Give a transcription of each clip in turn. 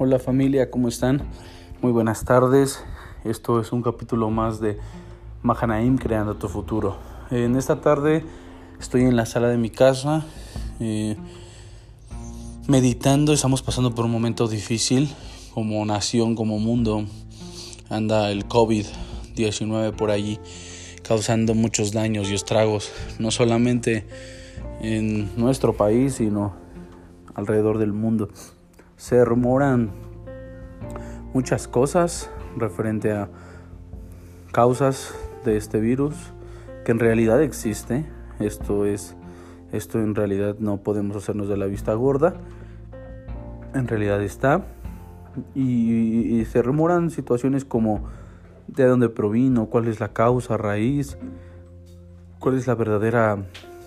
Hola familia, ¿cómo están? Muy buenas tardes. Esto es un capítulo más de Mahanaim Creando tu Futuro. En esta tarde estoy en la sala de mi casa eh, meditando. Estamos pasando por un momento difícil como nación, como mundo. Anda el COVID-19 por allí causando muchos daños y estragos, no solamente en nuestro país, sino alrededor del mundo se rumoran muchas cosas referente a causas de este virus que en realidad existe. Esto es esto en realidad no podemos hacernos de la vista gorda. En realidad está y, se rumoran situaciones como de dónde provino, cuál es la causa raíz, cuál es la verdadera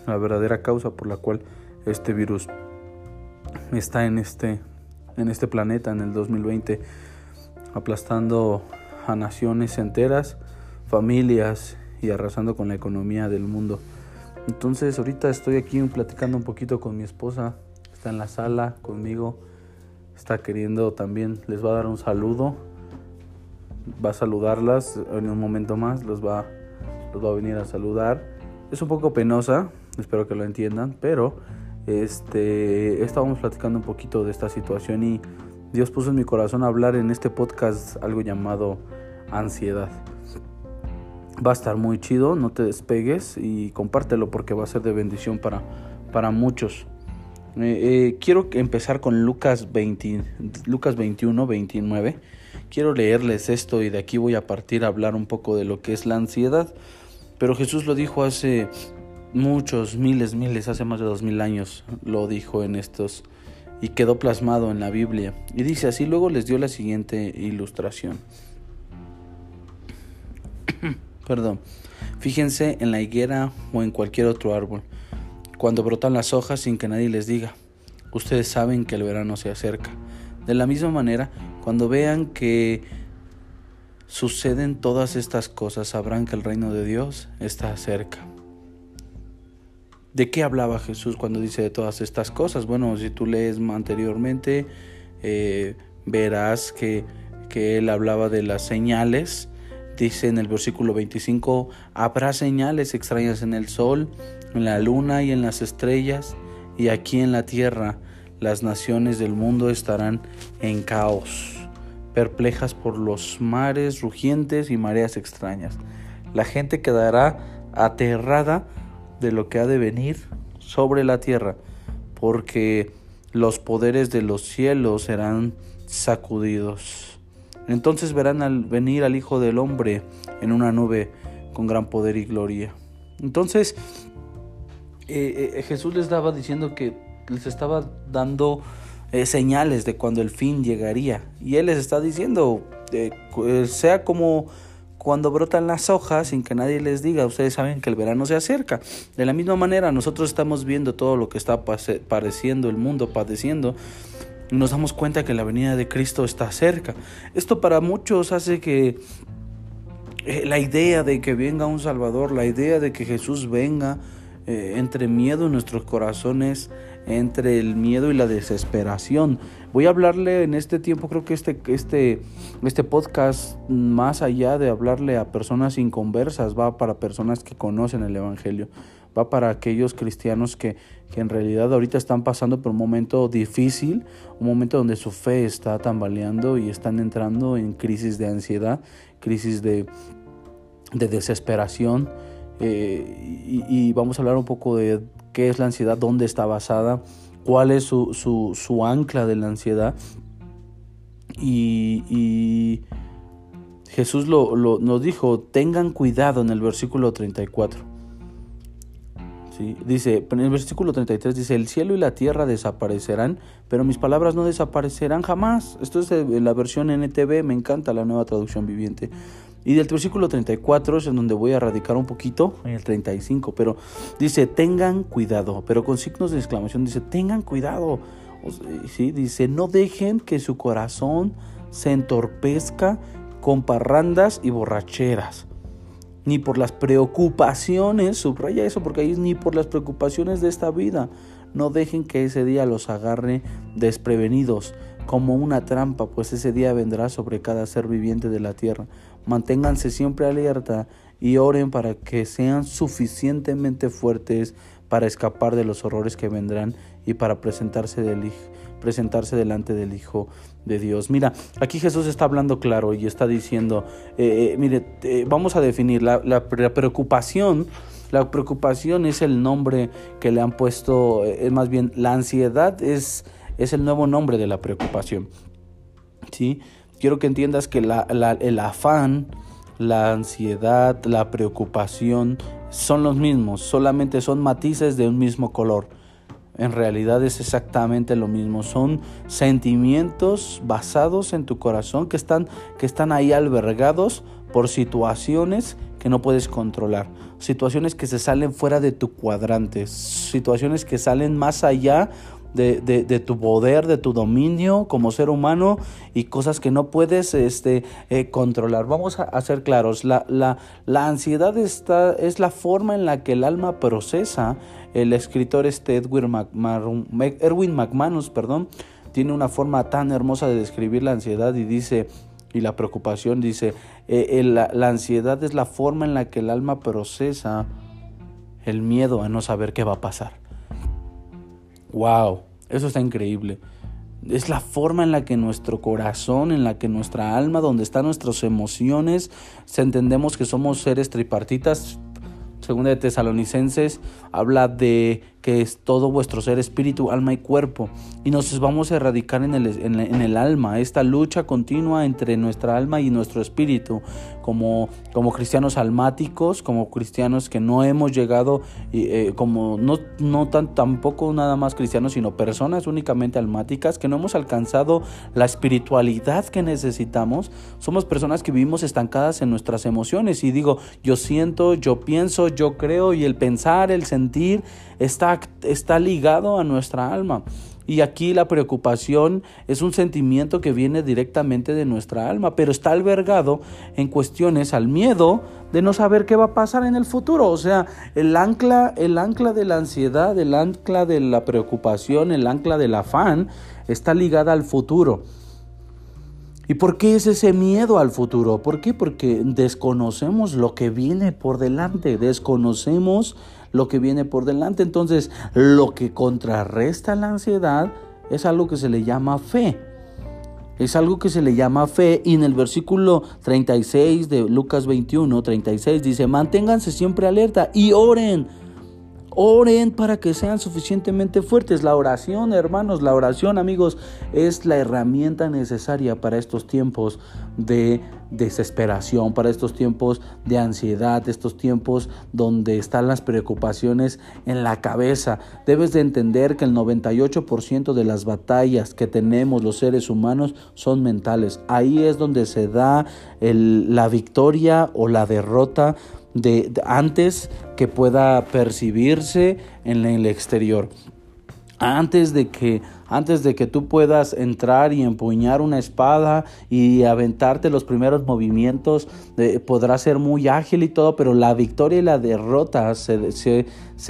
la verdadera causa por la cual este virus está en este en este planeta en el 2020, aplastando a naciones enteras, familias y arrasando con la economía del mundo. Entonces ahorita estoy aquí platicando un poquito con mi esposa, está en la sala conmigo, está queriendo también, les va a dar un saludo, va a saludarlas en un momento más, los va, los va a venir a saludar. Es un poco penosa, espero que lo entiendan, pero este, estábamos platicando un poquito de esta situación y Dios puso en mi corazón hablar en este podcast algo llamado ansiedad. Va a estar muy chido, no te despegues y compártelo porque va a ser de bendición para, para muchos. Eh, eh, quiero empezar con Lucas, 20, Lucas 21, 29. Quiero leerles esto y de aquí voy a partir a hablar un poco de lo que es la ansiedad. Pero Jesús lo dijo hace muchos, miles, miles, hace más de dos mil años lo dijo en estos y quedó plasmado en la Biblia. Y dice así, luego les dio la siguiente ilustración. Perdón. Fíjense en la higuera o en cualquier otro árbol. Cuando brotan las hojas sin que nadie les diga, ustedes saben que el verano se acerca. De la misma manera, cuando vean que suceden todas estas cosas, sabrán que el reino de Dios está cerca. ¿De qué hablaba Jesús cuando dice de todas estas cosas? Bueno, si tú lees anteriormente, eh, verás que, que él hablaba de las señales. Dice en el versículo 25, habrá señales extrañas en el sol, en la luna y en las estrellas, y aquí en la tierra las naciones del mundo estarán en caos, perplejas por los mares rugientes y mareas extrañas. La gente quedará aterrada de lo que ha de venir sobre la tierra, porque los poderes de los cielos serán sacudidos. Entonces verán al venir al Hijo del Hombre en una nube con gran poder y gloria. Entonces eh, eh, Jesús les estaba diciendo que les estaba dando eh, señales de cuando el fin llegaría. Y Él les está diciendo, sea como cuando brotan las hojas sin que nadie les diga, ustedes saben que el verano se acerca. De la misma manera, nosotros estamos viendo todo lo que está padeciendo el mundo, padeciendo, y nos damos cuenta que la venida de Cristo está cerca. Esto para muchos hace que eh, la idea de que venga un Salvador, la idea de que Jesús venga, eh, entre miedo en nuestros corazones, entre el miedo y la desesperación. Voy a hablarle en este tiempo, creo que este, este, este podcast, más allá de hablarle a personas inconversas, va para personas que conocen el Evangelio, va para aquellos cristianos que, que en realidad ahorita están pasando por un momento difícil, un momento donde su fe está tambaleando y están entrando en crisis de ansiedad, crisis de, de desesperación. Eh, y, vamos a hablar un poco de qué es la ansiedad, dónde está basada, cuál es su, su, ancla de la ansiedad. Y, Jesús lo, lo, nos dijo, tengan cuidado en el versículo 34. ¿Sí? Dice, en el versículo 33 dice, el cielo y la tierra desaparecerán, pero mis palabras no desaparecerán jamás. Esto es la versión NTV, me encanta la nueva traducción viviente. Y del versículo 34 es en donde voy a radicar un poquito, en el 35, pero dice, tengan cuidado, pero con signos de exclamación dice, tengan cuidado. ¿Sí? Dice, no dejen que su corazón se entorpezca con parrandas y borracheras, ni por las preocupaciones, subraya eso porque ahí es ni por las preocupaciones de esta vida. No dejen que ese día los agarre desprevenidos, como una trampa, pues ese día vendrá sobre cada ser viviente de la tierra. Manténganse siempre alerta y oren para que sean suficientemente fuertes para escapar de los horrores que vendrán y para presentarse, del, presentarse delante del Hijo de Dios. Mira, aquí Jesús está hablando claro y está diciendo, eh, eh, mire, eh, vamos a definir la, la, preocupación. La preocupación es el nombre que le han puesto, es más bien, la ansiedad es, es el nuevo nombre de la preocupación. ¿Sí? Quiero que entiendas que el afán, la ansiedad, la preocupación son los mismos, solamente son matices de un mismo color en realidad es exactamente lo mismo. Son sentimientos basados en tu corazón que están, que están ahí albergados por situaciones que no puedes controlar, situaciones que se salen fuera de tu cuadrante, situaciones que salen más allá de, de, tu poder, de tu dominio como ser humano y cosas que no puedes este, eh, controlar. Vamos a, a, ser claros, la, la, la ansiedad está, es la forma en la que el alma procesa. El escritor este Edwin, Erwin McManus perdón, tiene una forma tan hermosa de describir la ansiedad y dice, y la preocupación, dice, eh, la, la ansiedad es la forma en la que el alma procesa el miedo a no saber qué va a pasar. Wow, eso está increíble. Es la forma en la que nuestro corazón, en la que nuestra alma, donde están nuestras emociones, se entendemos que somos seres tripartitas. Segunda de Tesalonicenses habla de que es todo vuestro ser, espíritu, alma y cuerpo. Y nos vamos a erradicar en el, en, el alma, esta lucha continua entre nuestra alma y nuestro espíritu, como, como cristianos almáticos, como cristianos que no hemos llegado, eh, como no, no tan, tampoco nada más cristianos, sino personas únicamente almáticas, que no hemos alcanzado la espiritualidad que necesitamos. Somos personas que vivimos estancadas en nuestras emociones. Y digo, yo siento, yo pienso, yo creo, y el pensar, el sentir, está, está ligado a nuestra alma. Y aquí la preocupación es un sentimiento que viene directamente de nuestra alma, pero está albergado en cuestiones al miedo de no saber qué va a pasar en el futuro. O sea, el ancla, el ancla de la ansiedad, el ancla de la preocupación, el ancla del afán está ligada al futuro. ¿Y por qué es ese miedo al futuro? ¿Por qué? Porque desconocemos lo que viene por delante, desconocemos lo que viene por delante. Entonces, lo que contrarresta la ansiedad es algo que se le llama fe. Es algo que se le llama fe y en el versículo 36 de Lucas 21, 36 dice, manténganse siempre alerta y oren Oren para que sean suficientemente fuertes. La oración, hermanos, la oración, amigos, es la herramienta necesaria para estos tiempos de desesperación, para estos tiempos de ansiedad, estos tiempos donde están las preocupaciones en la cabeza. Debes de entender que el 98% de las batallas que tenemos los seres humanos son mentales. Ahí es donde se da la victoria o la derrota de, antes que pueda percibirse en el exterior. Antes de que antes de que tú puedas entrar y empuñar una espada y aventarte los primeros movimientos, podrás ser muy ágil y todo, pero la victoria y la derrota se, se,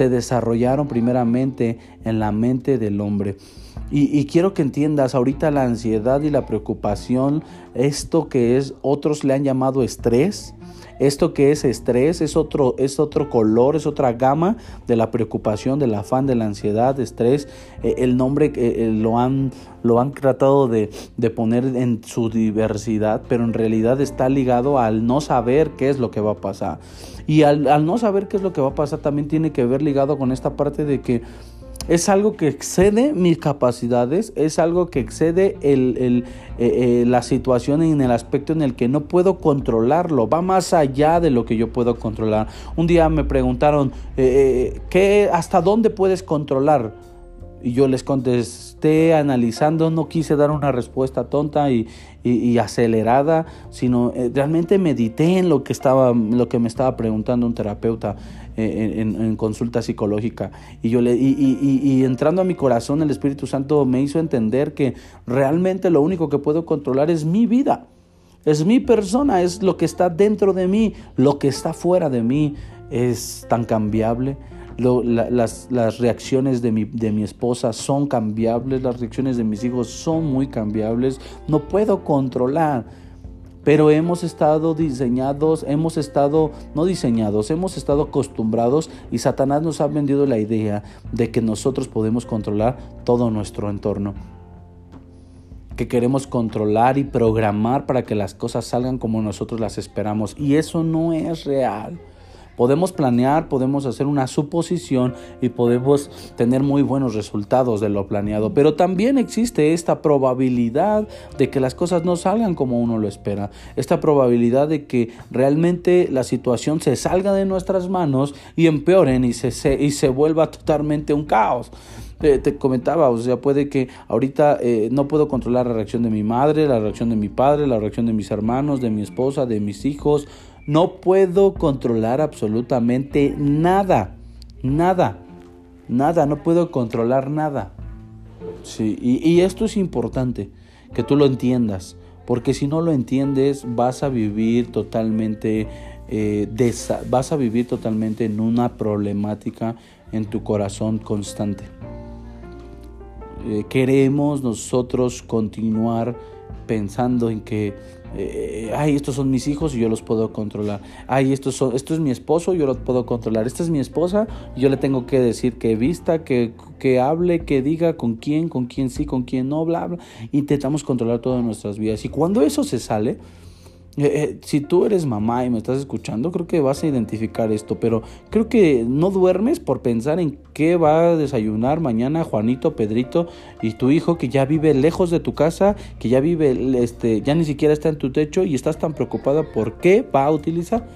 desarrollaron primeramente en la mente del hombre. Y, quiero que entiendas ahorita la ansiedad y la preocupación, esto que es, otros le han llamado estrés, esto que es estrés es otro, es otro color, es otra gama de la preocupación, del afán, de la ansiedad, estrés. Eh, el nombre eh, lo, han, lo han tratado de, poner en su diversidad, pero en realidad está ligado al no saber qué es lo que va a pasar. Y al, al no saber qué es lo que va a pasar también tiene que ver ligado con esta parte de que es algo que excede mis capacidades, es algo que excede el, el, eh, eh, la situación en el aspecto en el que no puedo controlarlo, va más allá de lo que yo puedo controlar. Un día me preguntaron, eh, ¿qué, ¿hasta dónde puedes controlar? Y yo les contesté analizando, no quise dar una respuesta tonta y, y, acelerada, sino realmente medité en lo que, estaba, lo que me estaba preguntando un terapeuta. Eh, en, consulta psicológica. Y, yo y, entrando a mi corazón, el Espíritu Santo me hizo entender que realmente lo único que puedo controlar es mi vida. Es mi persona, es lo que está dentro de mí, lo que está fuera de mí es tan cambiable. Las, las, reacciones de mi, de mi esposa son cambiables, las reacciones de mis hijos son muy cambiables, no puedo controlar. Pero hemos estado diseñados, hemos estado, no diseñados, hemos estado acostumbrados y Satanás nos ha vendido la idea de que nosotros podemos controlar todo nuestro entorno que queremos controlar y programar para que las cosas salgan como nosotros las esperamos. Y eso no es real. Podemos planear, podemos hacer una suposición y podemos tener muy buenos resultados de lo planeado, pero también existe esta probabilidad de que las cosas no salgan como uno lo espera, esta probabilidad de que realmente la situación se salga de nuestras manos y empeoren y se, y se vuelva totalmente un caos. te comentaba, o sea, puede que ahorita eh, no puedo controlar la reacción de mi madre, la reacción de mi padre, la reacción de mis hermanos, de mi esposa, de mis hijos, no puedo controlar absolutamente nada. Nada. Nada. No puedo controlar nada. Sí, y, esto es importante, que tú lo entiendas. Porque si no lo entiendes, vas a vivir totalmente, eh, vas a vivir totalmente en una problemática en tu corazón constante. Eh, queremos nosotros continuar pensando en que eh, ay, estos son mis hijos y yo los puedo controlar. Ay, estos son, esto es mi esposo, yo lo puedo controlar. Esta es mi esposa, yo le tengo que decir que vista, que, que hable, que diga con quién, con quién sí, con quién no, bla, bla. Intentamos controlar todas nuestras vidas. Y cuando eso se sale, eh, eh, si tú eres mamá y me estás escuchando, creo que vas a identificar esto, pero creo que no duermes por pensar en qué va a desayunar mañana Juanito, Pedrito y tu hijo que ya vive lejos de tu casa, que ya vive, este, ya ni siquiera está en tu techo y estás tan preocupada por qué va a utilizar.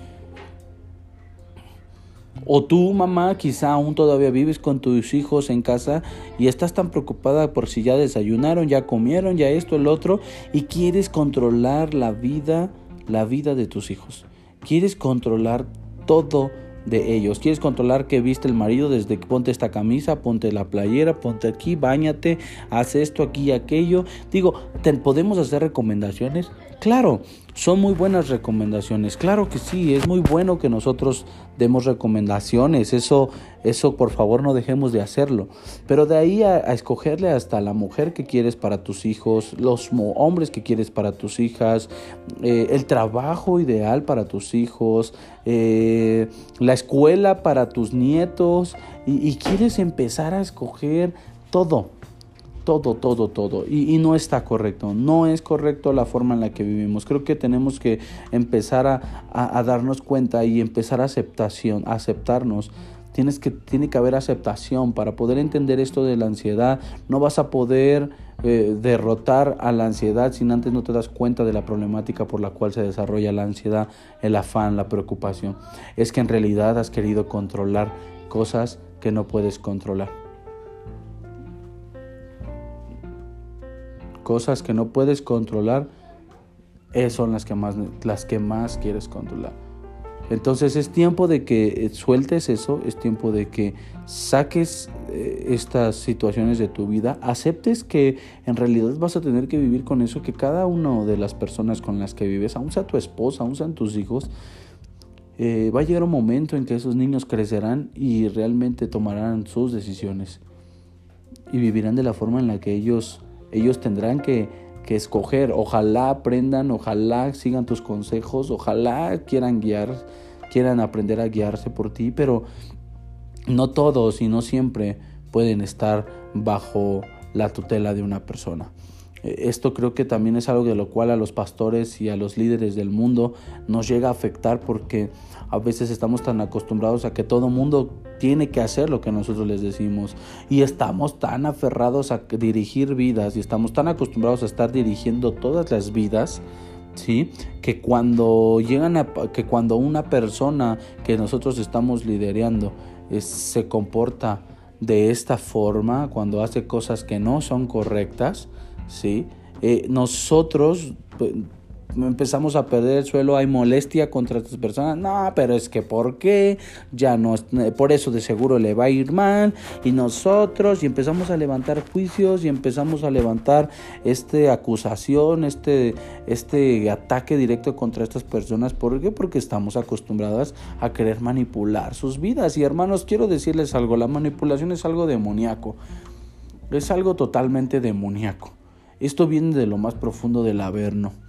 O tú, mamá, quizá aún todavía vives con tus hijos en casa y estás tan preocupada por si ya desayunaron, ya comieron, ya esto, el otro, y quieres controlar la vida la vida de tus hijos. Quieres controlar todo de ellos. Quieres controlar que viste el marido desde que ponte esta camisa, ponte la playera, ponte aquí, bañate, haz esto, aquí y aquello. Digo, ¿podemos hacer recomendaciones? Claro, son muy buenas recomendaciones. Claro que sí, es muy bueno que nosotros demos recomendaciones. Eso, eso por favor no dejemos de hacerlo. Pero de ahí a, escogerle hasta la mujer que quieres para tus hijos, los hombres que quieres para tus hijas, eh, el trabajo ideal para tus hijos, eh, la escuela para tus nietos y quieres empezar a escoger todo todo, todo, todo. Y, no está correcto. No es correcto la forma en la que vivimos. Creo que tenemos que empezar a, darnos cuenta y empezar a aceptación, aceptarnos. Tienes que, tiene que haber aceptación para poder entender esto de la ansiedad. No vas a poder eh, derrotar a la ansiedad si antes no te das cuenta de la problemática por la cual se desarrolla la ansiedad, el afán, la preocupación. Es que en realidad has querido controlar cosas que no puedes controlar. Cosas que no puedes controlar son las que más, las que más quieres controlar. Entonces es tiempo de que eh, sueltes eso, es tiempo de que saques eh, estas situaciones de tu vida, aceptes que en realidad vas a tener que vivir con eso, que cada una de las personas con las que vives, aun sea tu esposa, aun sean tus hijos, eh, va a llegar un momento en que esos niños crecerán y realmente tomarán sus decisiones y vivirán de la forma en la que ellos ellos tendrán que, escoger. Ojalá aprendan, ojalá sigan tus consejos, ojalá quieran guiar, quieran aprender a guiarse por ti, pero no todos y no siempre pueden estar bajo la tutela de una persona. E, esto creo que también es algo de lo cual a los pastores y a los líderes del mundo nos llega a afectar porque a veces estamos tan acostumbrados a que todo mundo tiene que hacer lo que nosotros les decimos y estamos tan aferrados a dirigir vidas y estamos tan acostumbrados a estar dirigiendo todas las vidas ¿sí? Que cuando llegan a, que cuando una persona que nosotros estamos liderando se comporta de esta forma, cuando hace cosas que no son correctas, ¿sí? Eh, nosotros pues, empezamos a perder el suelo, hay molestia contra estas personas, no, pero es que ¿por qué? Ya no, por eso de seguro le va a ir mal y nosotros y empezamos a levantar juicios y empezamos a levantar este acusación, este, este ataque directo contra estas personas, ¿por qué? Porque estamos acostumbradas a querer manipular sus vidas y hermanos, quiero decirles algo, la manipulación es algo demoníaco, es algo totalmente demoníaco. Esto viene de lo más profundo del Averno.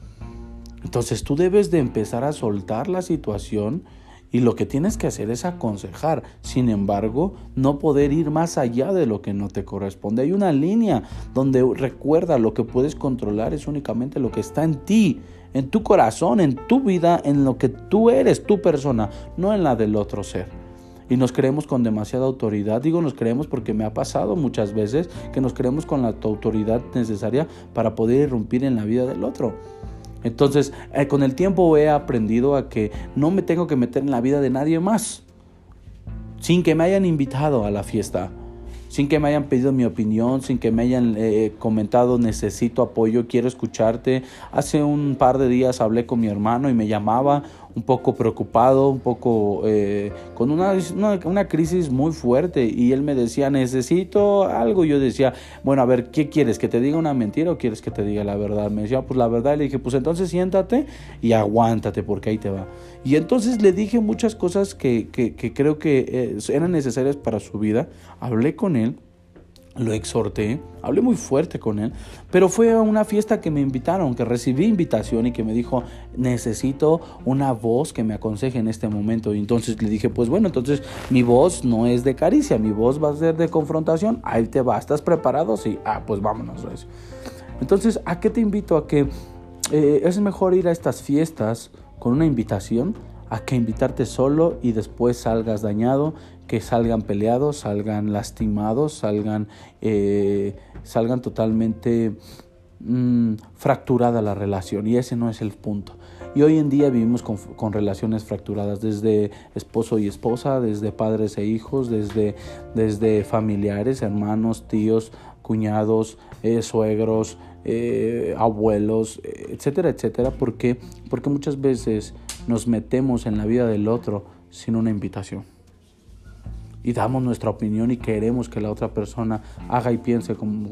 Entonces tú debes de empezar a soltar la situación y lo que tienes que hacer es aconsejar. Sin embargo, no poder ir más allá de lo que no te corresponde. Hay una línea donde recuerda lo que puedes controlar es únicamente lo que está en ti, en tu corazón, en tu vida, en lo que tú eres, tu persona, no en la del otro ser y nos creemos con demasiada autoridad. Digo nos creemos porque me ha pasado muchas veces que nos creemos con la autoridad necesaria para poder irrumpir en la vida del otro. Entonces, eh, con el tiempo he aprendido a que no me tengo que meter en la vida de nadie más, sin que me hayan invitado a la fiesta, sin que me hayan pedido mi opinión, sin que me hayan eh, comentado necesito apoyo, quiero escucharte. Hace un par de días hablé con mi hermano y me llamaba un poco preocupado, un poco eh, con una, una, crisis muy fuerte y él me decía, necesito algo. Yo decía, bueno, a ver, ¿qué quieres? ¿Que te diga una mentira o quieres que te diga la verdad? Me decía, pues la verdad. le dije, pues entonces siéntate y aguántate porque ahí te va. Y entonces le dije muchas cosas que, que, que creo que eh, eran necesarias para su vida. Hablé con él lo exhorté, hablé muy fuerte con él, pero fue a una fiesta que me invitaron, que recibí invitación y que me dijo, necesito una voz que me aconseje en este momento. Y entonces le dije, pues bueno, entonces mi voz no es de caricia, mi voz va a ser de confrontación, ahí te va, ¿estás preparado? Sí, ah, pues vámonos. Entonces, ¿a qué te invito? A que eh, es mejor ir a estas fiestas con una invitación a que invitarte solo y después salgas dañado que salgan peleados, salgan lastimados, salgan, eh, salgan totalmente mm, fracturada la relación. Y ese no es el punto. Y hoy en día vivimos con, relaciones fracturadas, desde esposo y esposa, desde padres e hijos, desde, desde familiares, hermanos, tíos, cuñados, eh, suegros, eh, abuelos, etcétera, etcétera. ¿Por qué? Porque muchas veces nos metemos en la vida del otro sin una invitación y damos nuestra opinión y queremos que la otra persona haga y piense como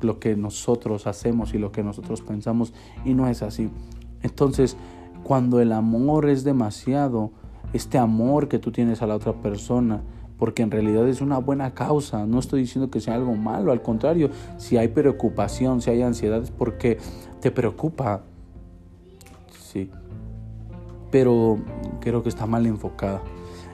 lo que nosotros hacemos y lo que nosotros pensamos y no es así. Entonces, cuando el amor es demasiado, este amor que tú tienes a la otra persona, porque en realidad es una buena causa, no estoy diciendo que sea algo malo, al contrario, si hay preocupación, si hay ansiedad es porque te preocupa, sí, pero creo que está mal enfocada.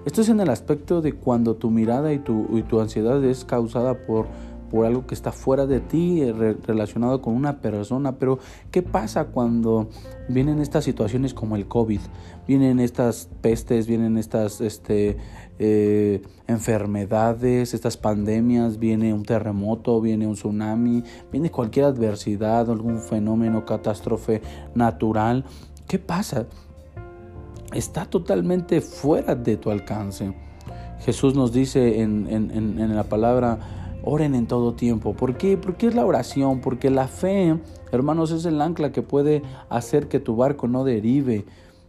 Esto es en el aspecto de cuando tu mirada y tu, y tu ansiedad es causada por, por algo que está fuera de ti, eh, relacionado con una persona. Pero, ¿qué pasa cuando vienen estas situaciones como el COVID? Vienen estas pestes, vienen estas este, eh, enfermedades, estas pandemias, viene un terremoto, viene un tsunami, viene cualquier adversidad, algún fenómeno, catástrofe natural. ¿Qué pasa? Está totalmente fuera de tu alcance. Jesús nos dice en, la palabra, oren en todo tiempo. ¿Por qué? Porque es la oración, porque la fe, hermanos, es el ancla que puede hacer que tu barco no derive,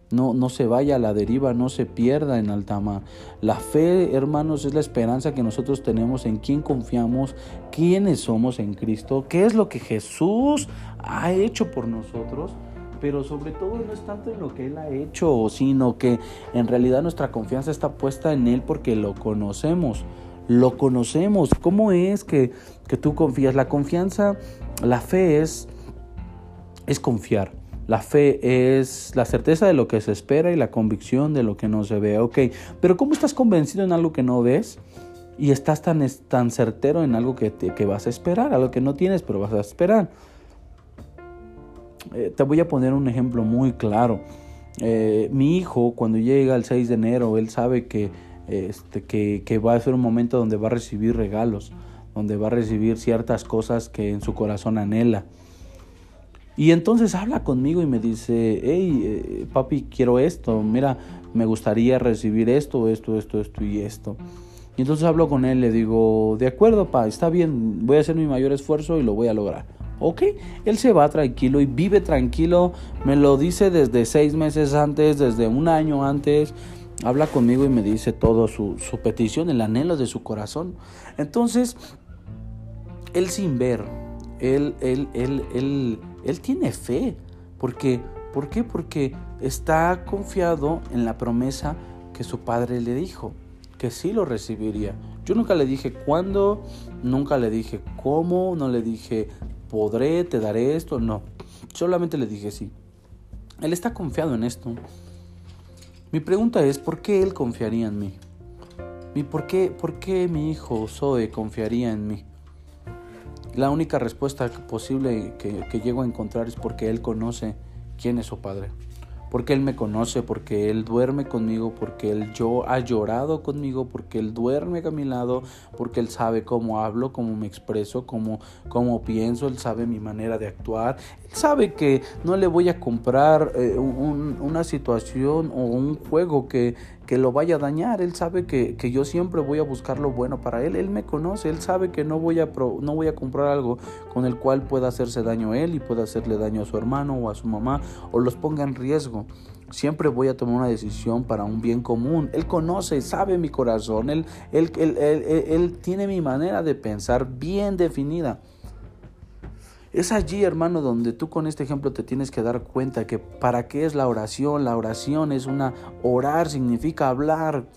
no, no se vaya a la deriva, no se pierda en alta mar. La fe, hermanos, es la esperanza que nosotros tenemos en quién confiamos, quiénes somos en Cristo, qué es lo que Jesús ha hecho por nosotros pero sobre todo no es tanto en lo que Él ha hecho, sino que en realidad nuestra confianza está puesta en Él porque lo conocemos, lo conocemos. ¿Cómo es que, que tú confías? La confianza, la fe es, es confiar. La fe es la certeza de lo que se espera y la convicción de lo que no se ve. Ok, pero ¿cómo estás convencido en algo que no ves? Y estás tan, tan certero en algo que, que vas a esperar, algo que no tienes, pero vas a esperar. Eh, te voy a poner un ejemplo muy claro. Eh, mi hijo, cuando llega el 6 de enero, él sabe que, este, que, va a ser un momento donde va a recibir regalos, donde va a recibir ciertas cosas que en su corazón anhela. Y entonces habla conmigo y me dice, hey, eh, papi, quiero esto, mira, me gustaría recibir esto, esto, esto, esto y esto. Y entonces hablo con él, le digo, de acuerdo, pa, está bien, voy a hacer mi mayor esfuerzo y lo voy a lograr. Ok, él se va tranquilo y vive tranquilo. Me lo dice desde seis meses antes, desde un año antes. Habla conmigo y me dice todo su, petición, el anhelo de su corazón. Entonces, él sin ver, él, él, él, él, él tiene fe. Porque, ¿Por qué? Porque está confiado en la promesa que su padre le dijo, que sí lo recibiría. Yo nunca le dije cuándo, nunca le dije cómo, no le dije podré, te daré esto, no. Solamente le dije sí. Él está confiado en esto. Mi pregunta es, ¿por qué él confiaría en mí? ¿Y por qué, por qué mi hijo Zoe confiaría en mí? La única respuesta posible que, que llego a encontrar es porque él conoce quién es su padre porque Él me conoce, porque Él duerme conmigo, porque Él yo ha llorado conmigo, porque Él duerme a mi lado, porque Él sabe cómo hablo, cómo me expreso, cómo, cómo pienso, Él sabe mi manera de actuar, Él sabe que no le voy a comprar eh, una situación o un juego que, que lo vaya a dañar. Él sabe que, que, yo siempre voy a buscar lo bueno para él. Él me conoce, él sabe que no voy, a no voy a comprar algo con el cual pueda hacerse daño a él y pueda hacerle daño a su hermano o a su mamá o los ponga en riesgo. Siempre voy a tomar una decisión para un bien común. Él conoce, sabe mi corazón, él, él, él, él tiene mi manera de pensar bien definida. Es allí, hermano, donde tú con este ejemplo te tienes que dar cuenta que para qué es la oración. La oración es una... Orar significa hablar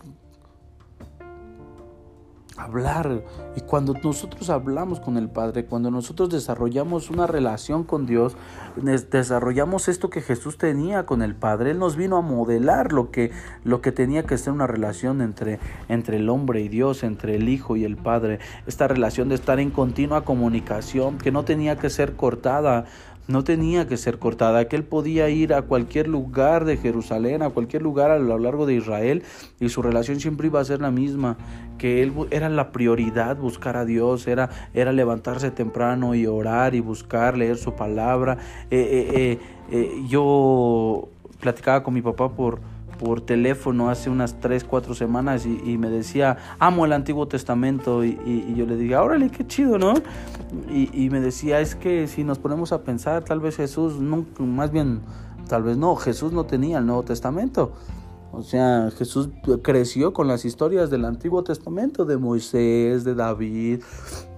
hablar. Y cuando nosotros hablamos con el Padre, cuando nosotros desarrollamos una relación con Dios, desarrollamos esto que Jesús tenía con el Padre. Él nos vino a modelar lo que, lo que tenía que ser una relación entre, entre el hombre y Dios, entre el Hijo y el Padre. Esta relación de estar en continua comunicación, que no tenía que ser cortada no tenía que ser cortada, que él podía ir a cualquier lugar de Jerusalén, a cualquier lugar a lo largo de Israel y su relación siempre iba a ser la misma, que él era la prioridad buscar a Dios, era, era levantarse temprano y orar y buscar, leer su palabra. Eh, eh, eh, yo platicaba con mi papá por por teléfono hace unas 3, 4 semanas y, me decía, amo el Antiguo Testamento y, yo le dije, órale, qué chido, ¿no? Y, me decía, es que si nos ponemos a pensar, tal vez Jesús, nunca, más bien, tal vez no, Jesús no tenía el Nuevo Testamento. O sea, Jesús creció con las historias del Antiguo Testamento, de Moisés, de David,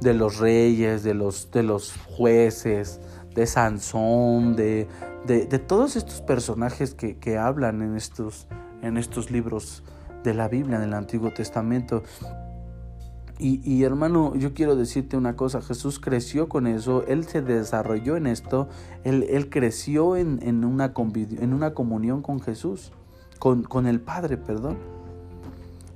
de los reyes, de los, de los jueces, de Sansón, de, de, todos estos personajes que, que, hablan en estos, en estos libros de la Biblia, en el Antiguo Testamento. Y, y, hermano, yo quiero decirte una cosa, Jesús creció con eso, Él se desarrolló en esto, Él, él creció en, en, una en una comunión con Jesús, con, con el Padre, perdón.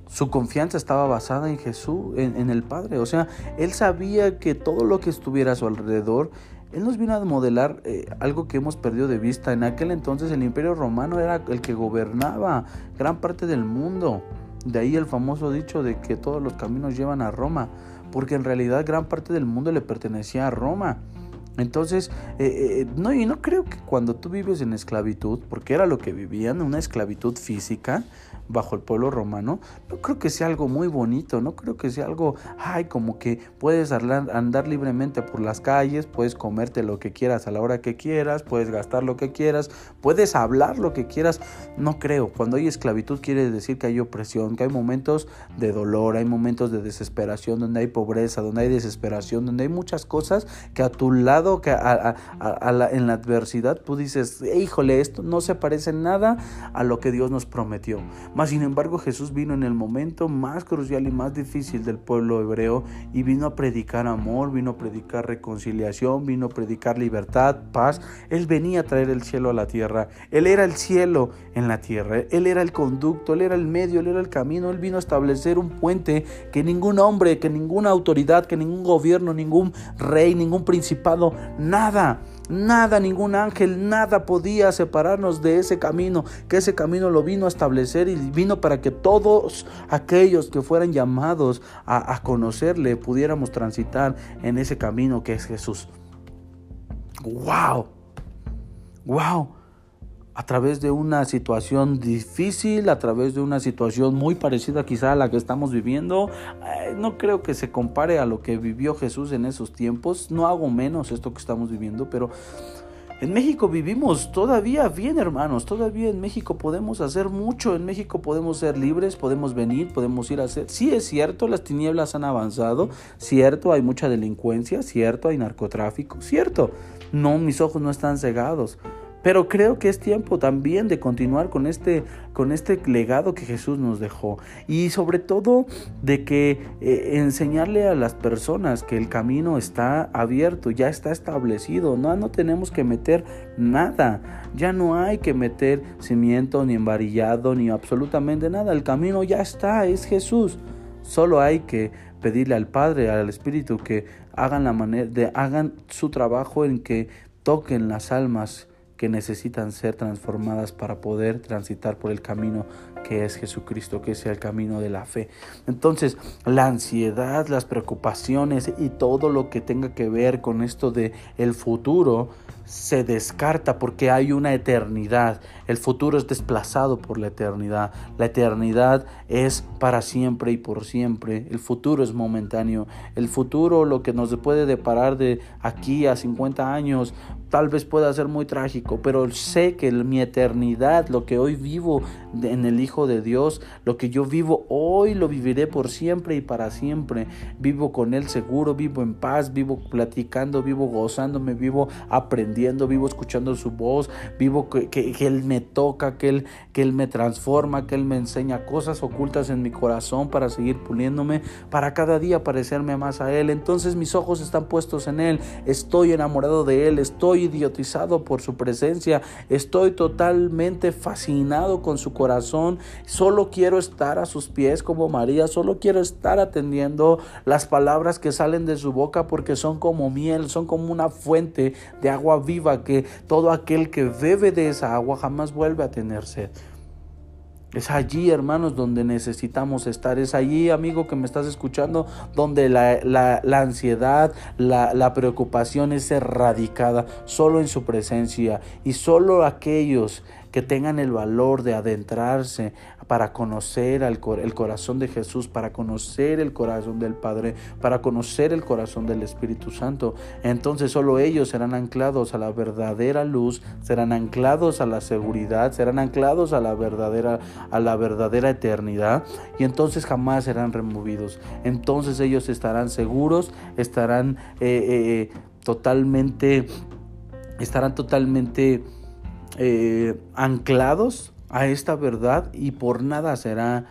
Su confianza estaba basada en Jesús, en, en, el Padre. O sea, él sabía que todo lo que estuviera a su alrededor él nos vino a modelar eh, algo que hemos perdido de vista. En aquel entonces el imperio romano era el que gobernaba gran parte del mundo. De ahí el famoso dicho de que todos los caminos llevan a Roma, porque en realidad gran parte del mundo le pertenecía a Roma. Entonces, eh, eh, no, y no creo que cuando tú vives en esclavitud, porque era lo que vivían, una esclavitud física, bajo el pueblo romano, no creo que sea algo muy bonito, no creo que sea algo, ay, como que puedes andar libremente por las calles, puedes comerte lo que quieras a la hora que quieras, puedes gastar lo que quieras, puedes hablar lo que quieras, no creo. Cuando hay esclavitud quiere decir que hay opresión, que hay momentos de dolor, hay momentos de desesperación, donde hay pobreza, donde hay desesperación, donde hay muchas cosas que a tu lado, que en la adversidad tú dices, híjole, esto no se parece nada a lo que Dios nos prometió. Mas sin embargo Jesús vino en el momento más crucial y más difícil del pueblo hebreo y vino a predicar amor, vino a predicar reconciliación, vino a predicar libertad, paz. Él venía a traer el cielo a la tierra. Él era el cielo en la tierra. Él era el conducto, él era el medio, él era el camino. Él vino a establecer un puente que ningún hombre, que ninguna autoridad, que ningún gobierno, ningún rey, ningún principado, nada Nada, ningún ángel, nada podía separarnos de ese camino, que ese camino lo vino a establecer y vino para que todos aquellos que fueran llamados a, conocerle pudiéramos transitar en ese camino que es Jesús. ¡Wow! ¡Wow! A través de una situación difícil, a través de una situación muy parecida quizá a la que estamos viviendo. No creo que se compare a lo que vivió Jesús en esos tiempos. No hago menos esto que estamos viviendo, pero en México vivimos todavía bien, hermanos. Todavía en México podemos hacer mucho. En México podemos ser libres, podemos venir, podemos ir a hacer. Sí, es cierto, las tinieblas han avanzado. Cierto, hay mucha delincuencia. Cierto, hay narcotráfico. Cierto, no, mis ojos no están cegados. Pero creo que es tiempo también de continuar con este, con este legado que Jesús nos dejó. Y sobre todo de que eh, enseñarle a las personas que el camino está abierto, ya está establecido. No, no tenemos que meter nada. Ya no hay que meter cimiento, ni embarillado, ni absolutamente nada. El camino ya está, es Jesús. Solo hay que pedirle al Padre, al Espíritu, que hagan la manera de hagan su trabajo en que toquen las almas que necesitan ser transformadas para poder transitar por el camino que es Jesucristo, que es el camino de la fe. Entonces, la ansiedad, las preocupaciones y todo lo que tenga que ver con esto de el futuro se descarta porque hay una eternidad. El futuro es desplazado por la eternidad. La eternidad es para siempre y por siempre. El futuro es momentáneo. El futuro, lo que nos puede deparar de aquí a 50 años, tal vez pueda ser muy trágico, pero sé que mi eternidad, lo que hoy vivo en el Hijo de Dios, lo que yo vivo hoy, lo viviré por siempre y para siempre. Vivo con Él seguro, vivo en paz, vivo platicando, vivo gozándome, vivo aprendiendo vivo escuchando su voz, vivo que, Él me toca, que él, que él me transforma, que Él me enseña cosas ocultas en mi corazón para seguir puliéndome, para cada día parecerme más a Él. Entonces mis ojos están puestos en Él, estoy enamorado de Él, estoy idiotizado por su presencia, estoy totalmente fascinado con su corazón, solo quiero estar a sus pies como María, solo quiero estar atendiendo las palabras que salen de su boca porque son como miel, son como una fuente de agua viva que todo aquel que bebe de esa agua jamás vuelve a tener sed. Es allí, hermanos, donde necesitamos estar. Es allí, amigo, que me estás escuchando, donde la, la, ansiedad, la, la, preocupación es erradicada solo en su presencia. Y solo aquellos que tengan el valor de adentrarse para conocer el corazón de Jesús, para conocer el corazón del Padre, para conocer el corazón del Espíritu Santo. Entonces solo ellos serán anclados a la verdadera luz, serán anclados a la seguridad, serán anclados a la verdadera, a la verdadera eternidad y entonces jamás serán removidos. Entonces ellos estarán seguros, estarán eh, eh, eh, totalmente, estarán totalmente anclados a esta verdad y por nada será,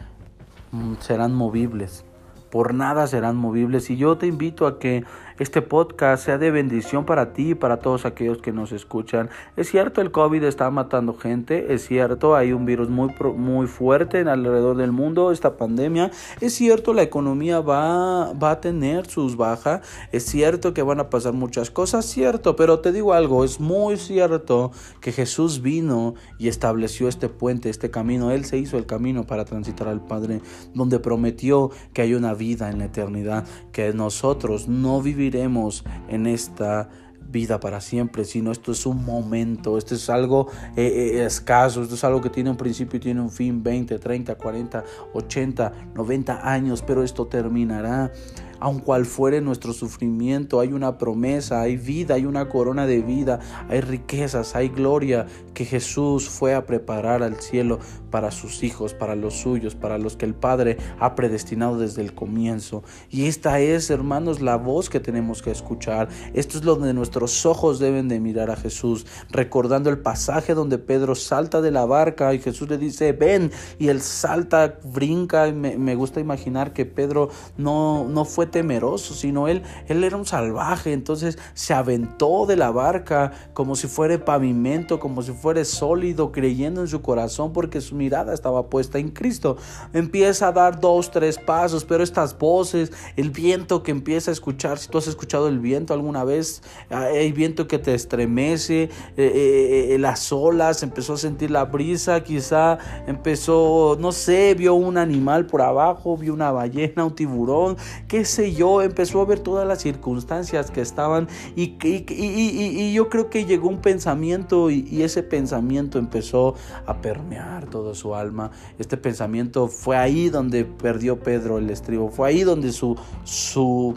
mm, serán movibles. Por nada serán movibles. Y yo te invito a que este podcast sea de bendición para ti y para todos aquellos que nos escuchan. Es cierto, el COVID está matando gente, es cierto, hay un virus muy, muy fuerte en alrededor del mundo, esta pandemia. Es cierto, la economía va, va a tener sus bajas, es cierto que van a pasar muchas cosas, cierto, pero te digo algo, es muy cierto que Jesús vino y estableció este puente, este camino. Él se hizo el camino para transitar al Padre, donde prometió que hay una vida en la eternidad, que nosotros no viviremos en esta vida para siempre, sino esto es un momento, esto es algo eh, eh, escaso, esto es algo que tiene un principio y tiene un fin, 20, 30, 40, 80, 90 años, pero esto terminará aun cual fuere nuestro sufrimiento, hay una promesa, hay vida, hay una corona de vida, hay riquezas, hay gloria que Jesús fue a preparar al cielo para sus hijos, para los suyos, para los que el Padre ha predestinado desde el comienzo. Y esta es, hermanos, la voz que tenemos que escuchar. Esto es donde nuestros ojos deben de mirar a Jesús, recordando el pasaje donde Pedro salta de la barca y Jesús le dice, ven, y él salta, brinca, y me, me gusta imaginar que Pedro no, no fue temeroso, sino él, él era un salvaje, entonces se aventó de la barca como si fuera pavimento, como si fuera sólido, creyendo en su corazón porque su mirada estaba puesta en Cristo. Empieza a dar dos, tres pasos, pero estas voces, el viento que empieza a escuchar, si tú has escuchado el viento alguna vez, hay viento que te estremece, eh, eh, eh, las olas, empezó a sentir la brisa, quizá empezó, no sé, vio un animal por abajo, vio una ballena, un tiburón, qué yo, empezó a ver todas las circunstancias que estaban y, yo creo que llegó un pensamiento y, ese pensamiento empezó a permear toda su alma. Este pensamiento fue ahí donde perdió Pedro el estribo, fue ahí donde su, su,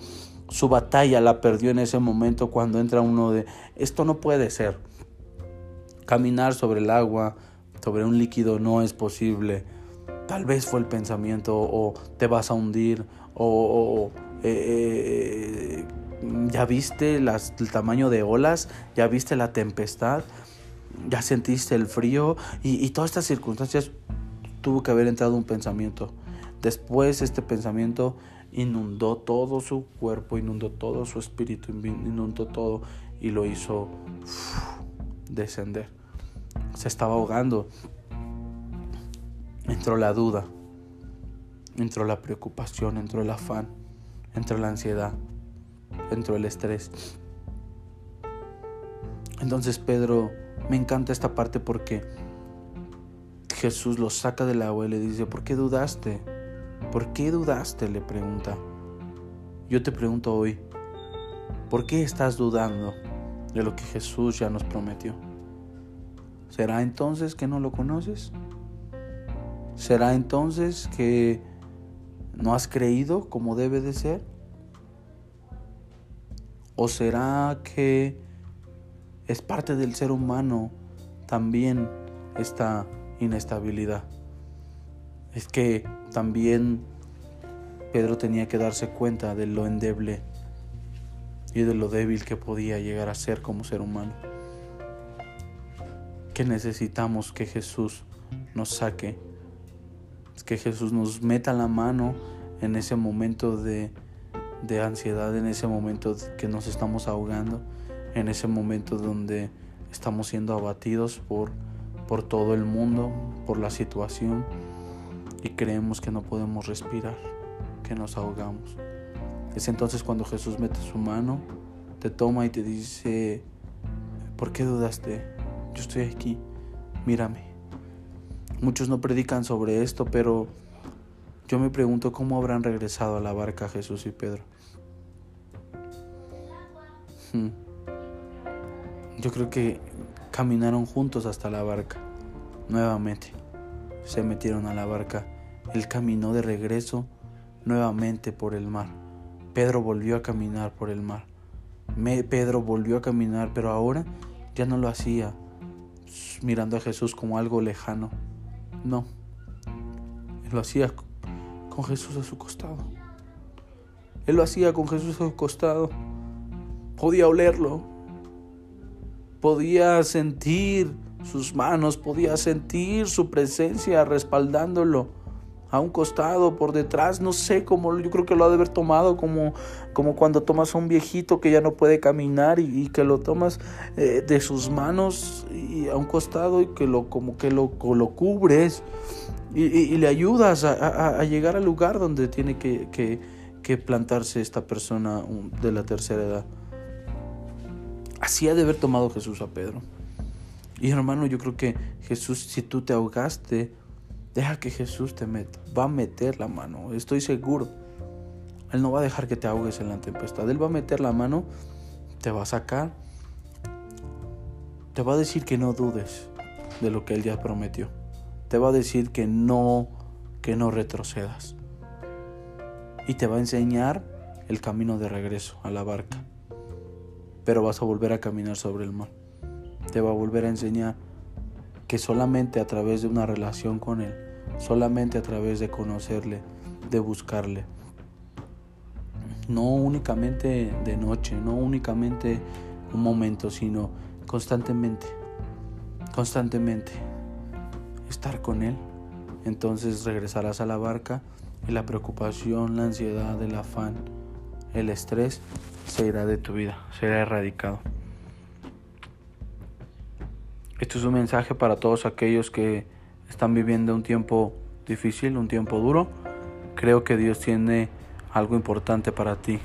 batalla la perdió en ese momento cuando entra uno de, esto no puede ser. Caminar sobre el agua, sobre un líquido no es posible. Tal vez fue el pensamiento o te vas a hundir o, eh, ya viste el tamaño de olas, ya viste la tempestad, ya sentiste el frío y todas estas circunstancias tuvo que haber entrado un pensamiento. Después este pensamiento inundó todo su cuerpo, inundó todo su espíritu, inundó todo y lo hizo descender. Se estaba ahogando. Entró la duda, entró la preocupación, entró el afán, entró la ansiedad, entró el estrés. Entonces Pedro, me encanta esta parte porque Jesús lo saca del agua y le dice, ¿por qué dudaste? ¿Por qué dudaste? le pregunta. Yo te pregunto hoy, ¿por qué estás dudando de lo que Jesús ya nos prometió? ¿Será entonces que no lo conoces? ¿Será entonces que no has creído como debe de ser? ¿O será que es parte del ser humano también esta inestabilidad? Es que también Pedro tenía que darse cuenta de lo endeble y de lo débil que podía llegar a ser como ser humano. Que necesitamos que Jesús nos saque, que Jesús nos meta la mano en ese momento de, de ansiedad, en ese momento que nos estamos ahogando, en ese momento donde estamos siendo abatidos por, por todo el mundo, por la situación y creemos que no podemos respirar, que nos ahogamos. Es entonces cuando Jesús mete su mano, te toma y te dice, ¿por qué dudaste? Yo estoy aquí, mírame. Muchos no predican sobre esto, pero yo me pregunto cómo habrán regresado a la barca Jesús y Pedro. Hmm. Yo creo que caminaron juntos hasta la barca, nuevamente se metieron a la barca. Él caminó de regreso nuevamente por el mar. Pedro volvió a caminar por el mar. Pedro volvió a caminar, pero ahora ya no lo hacía mirando a Jesús como algo lejano. No, él lo hacía con Jesús a su costado. Él lo hacía con Jesús a su costado. Podía olerlo. Podía sentir sus manos, podía sentir su presencia respaldándolo a un costado, por detrás, no sé cómo, yo creo que lo ha de haber tomado como, como cuando tomas a un viejito que ya no puede caminar y, que lo tomas eh, de sus manos y a un costado y que lo como que lo, lo cubres y, le ayudas a, llegar al lugar donde tiene que, que plantarse esta persona de la tercera edad. Así ha de haber tomado Jesús a Pedro. Y hermano, yo creo que Jesús, si tú te ahogaste, deja que Jesús te meta, va a meter la mano, estoy seguro. Él no va a dejar que te ahogues en la tempestad, Él va a meter la mano, te va a sacar, te va a decir que no dudes de lo que Él ya prometió. Te va a decir que no, que no retrocedas. Y te va a enseñar el camino de regreso a la barca. Pero vas a volver a caminar sobre el mar te va a volver a enseñar que solamente a través de una relación con Él, solamente a través de conocerle, de buscarle, no únicamente de noche, no únicamente un momento, sino constantemente, constantemente estar con Él. Entonces regresarás a la barca y la preocupación, la ansiedad, el afán, el estrés se irá de tu vida, será erradicado. Esto es un mensaje para todos aquellos que están viviendo un tiempo difícil, un tiempo duro. Creo que Dios tiene algo importante para ti.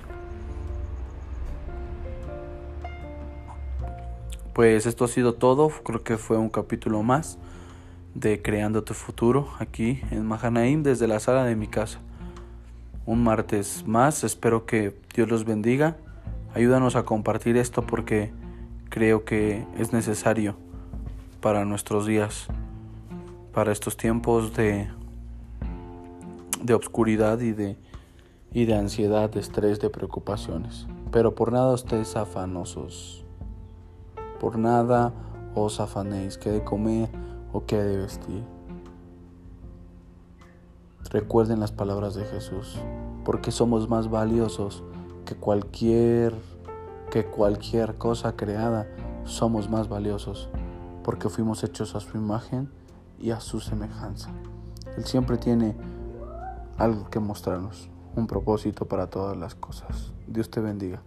Pues esto ha sido todo. Creo que fue un capítulo más de Creando tu futuro aquí en Mahanaim desde la sala de mi casa. un martes más. Espero que Dios los bendiga. Ayúdanos a compartir esto porque creo que es necesario para nuestros días, para estos tiempos de, de obscuridad y de, y de ansiedad, de estrés, de preocupaciones. Pero por nada ustedes afanosos, por nada os afanéis, que de comer o que de vestir. Recuerden las palabras de Jesús, porque somos más valiosos que cualquier que cualquier cosa creada, somos más valiosos, porque fuimos hechos a su imagen y a su semejanza. Él siempre tiene algo que mostrarnos, un propósito para todas las cosas. Dios te bendiga.